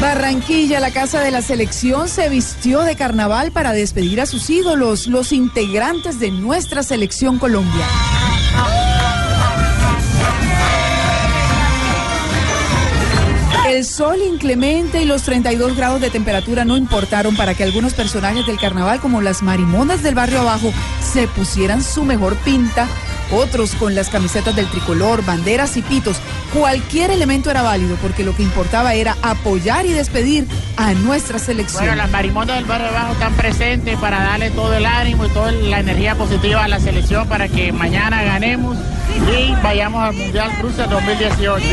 Barranquilla, la casa de la selección, se vistió de carnaval para despedir a sus ídolos, los integrantes de nuestra selección Colombia. El sol inclemente y los 32 grados de temperatura no importaron para que algunos personajes del carnaval, como las marimonas del barrio abajo, se pusieran su mejor pinta. Otros con las camisetas del tricolor, banderas y pitos. Cualquier elemento era válido porque lo que importaba era apoyar y despedir a nuestra selección. Bueno, las marimonas del barrio abajo están presentes para darle todo el ánimo y toda la energía positiva a la selección para que mañana ganemos y vayamos al Mundial Rusia 2018.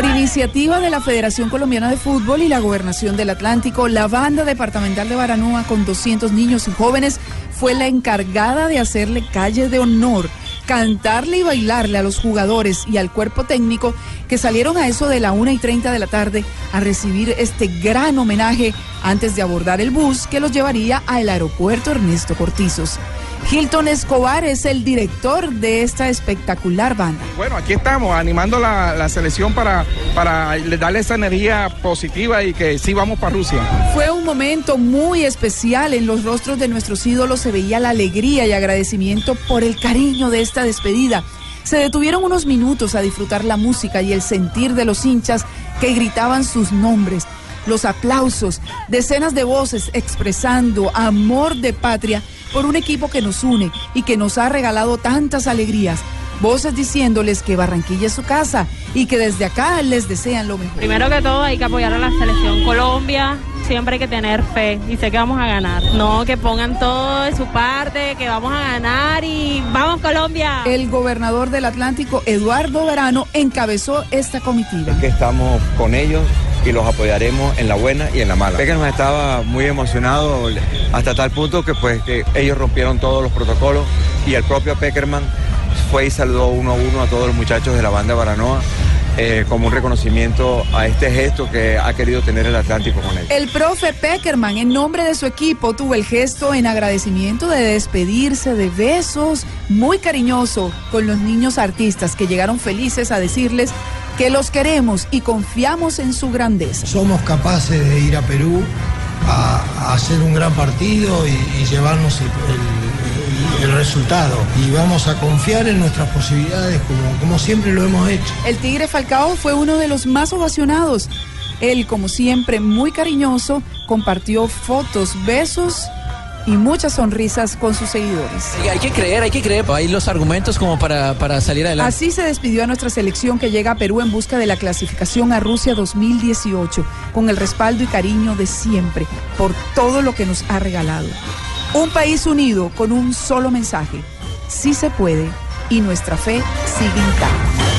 Por iniciativa de la Federación Colombiana de Fútbol y la Gobernación del Atlántico, la banda departamental de Baranoa con 200 niños y jóvenes fue la encargada de hacerle calle de honor, cantarle y bailarle a los jugadores y al cuerpo técnico que salieron a eso de la 1 y 30 de la tarde a recibir este gran homenaje antes de abordar el bus que los llevaría al aeropuerto Ernesto Cortizos. Hilton Escobar es el director de esta espectacular banda. Bueno, aquí estamos animando la, la selección para, para darle esa energía positiva y que sí vamos para Rusia. Fue momento muy especial. En los rostros de nuestros ídolos se veía la alegría y agradecimiento por el cariño de esta despedida. Se detuvieron unos minutos a disfrutar la música y el sentir de los hinchas que gritaban sus nombres los aplausos, decenas de voces expresando amor de patria por un equipo que nos une y que nos ha regalado tantas alegrías. Voces diciéndoles que Barranquilla es su casa y que desde acá les desean lo mejor. Primero que todo hay que apoyar a la selección Colombia, siempre hay que tener fe y sé que vamos a ganar. No, que pongan todo de su parte, que vamos a ganar y vamos Colombia. El gobernador del Atlántico, Eduardo Verano, encabezó esta comitiva. que estamos con ellos y los apoyaremos en la buena y en la mala. Peckerman estaba muy emocionado hasta tal punto que pues que ellos rompieron todos los protocolos y el propio Peckerman fue y saludó uno a uno a todos los muchachos de la banda Baranoa. eh, como un reconocimiento a este gesto que ha querido tener el Atlántico con él. El profe Peckerman, en nombre de su equipo, tuvo el gesto en agradecimiento de despedirse de besos muy cariñoso con los niños artistas que llegaron felices a decirles que los queremos y confiamos en su grandeza. Somos capaces de ir a Perú a, a hacer un gran partido y, y llevarnos el, el- el resultado. Y vamos a confiar en nuestras posibilidades como, como siempre lo hemos hecho. El Tigre Falcao fue uno de los más ovacionados. Él, como siempre, muy cariñoso, compartió fotos, besos y muchas sonrisas con sus seguidores. Hay que creer, hay que creer. Hay los argumentos como para, para salir adelante. Así se despidió a nuestra selección que llega a Perú en busca de la clasificación a Rusia 2018, con el respaldo y cariño de siempre por todo lo que nos ha regalado. Un país unido con un solo mensaje. Sí se puede y nuestra fe sigue intacta.